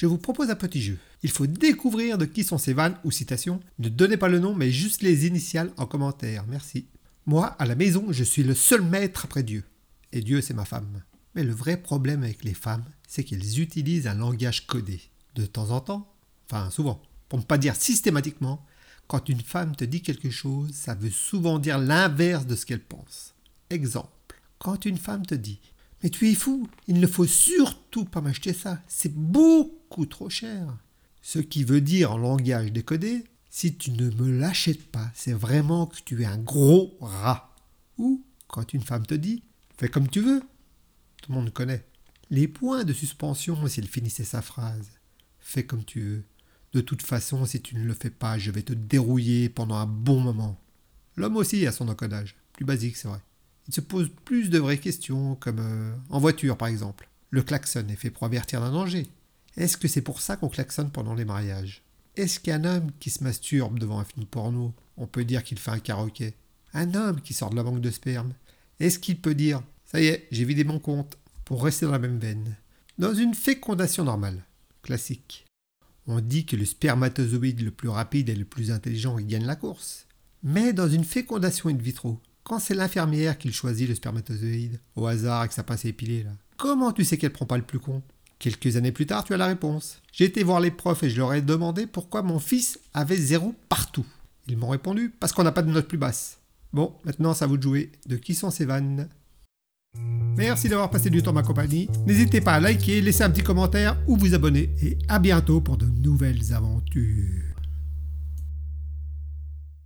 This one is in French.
je vous propose un petit jeu. Il faut découvrir de qui sont ces vannes ou citations. Ne donnez pas le nom, mais juste les initiales en commentaire. Merci. Moi, à la maison, je suis le seul maître après Dieu. Et Dieu, c'est ma femme. Mais le vrai problème avec les femmes, c'est qu'elles utilisent un langage codé. De temps en temps, enfin souvent, pour ne pas dire systématiquement, quand une femme te dit quelque chose, ça veut souvent dire l'inverse de ce qu'elle pense. Exemple, quand une femme te dit Mais tu es fou, il ne faut surtout pas m'acheter ça, c'est beaucoup trop cher. Ce qui veut dire en langage décodé Si tu ne me l'achètes pas, c'est vraiment que tu es un gros rat. Ou quand une femme te dit Fais comme tu veux. Tout le monde connaît. Les points de suspension s'il finissait sa phrase. Fais comme tu veux. De toute façon, si tu ne le fais pas, je vais te dérouiller pendant un bon moment. L'homme aussi a son encodage. Plus basique, c'est vrai. Il se pose plus de vraies questions, comme euh, en voiture par exemple. Le klaxon est fait pour avertir d'un danger. Est-ce que c'est pour ça qu'on klaxonne pendant les mariages? Est-ce qu'un homme qui se masturbe devant un film porno, on peut dire qu'il fait un karaoké? Un homme qui sort de la banque de sperme, est-ce qu'il peut dire Ça y est, j'ai vidé mon compte pour rester dans la même veine? Dans une fécondation normale, classique, on dit que le spermatozoïde le plus rapide et le plus intelligent gagne la course. Mais dans une fécondation in vitro, quand c'est l'infirmière qui choisit le spermatozoïde, au hasard avec sa pince épilée, là, comment tu sais qu'elle prend pas le plus con? Quelques années plus tard, tu as la réponse. J'ai été voir les profs et je leur ai demandé pourquoi mon fils avait zéro partout. Ils m'ont répondu parce qu'on n'a pas de note plus basse. Bon, maintenant à vous de jouer. De qui sont ces vannes Merci d'avoir passé du temps ma compagnie. N'hésitez pas à liker, laisser un petit commentaire ou vous abonner. Et à bientôt pour de nouvelles aventures.